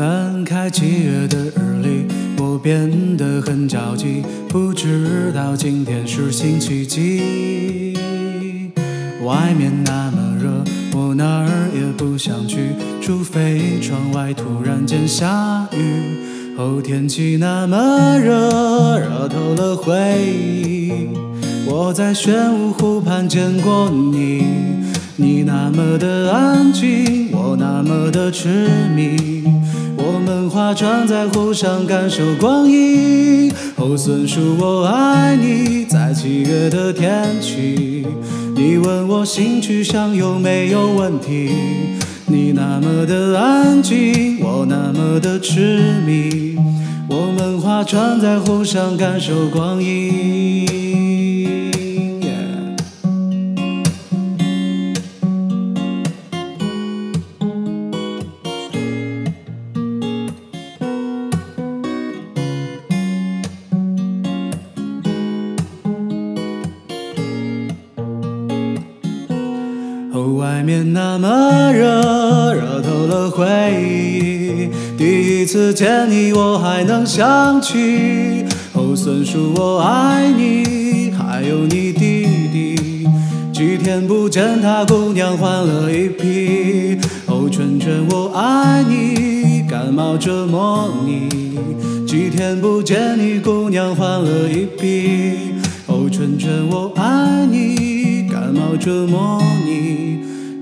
翻开七月的日历，我变得很着急，不知道今天是星期几。外面那么热，我哪儿也不想去，除非窗外突然间下雨。哦，天气那么热，热透了回忆。我在玄武湖畔见过你，你那么的安静，我那么的痴迷。我们划船在湖上感受光阴。哦，孙叔，我爱你，在七月的天气。你问我性取向有没有问题？你那么的安静，我那么的痴迷。我们划船在湖上感受光阴。外面那么热，热透了回忆。第一次见你，我还能想起。哦，孙叔，我爱你，还有你弟弟。几天不见，他姑娘换了一批。哦，春春，我爱你，感冒折磨你。几天不见，你姑娘换了一批。哦，春春，我爱你，感冒折磨你。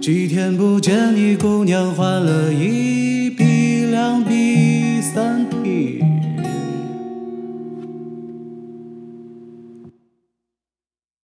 几天不见，你姑娘换了一。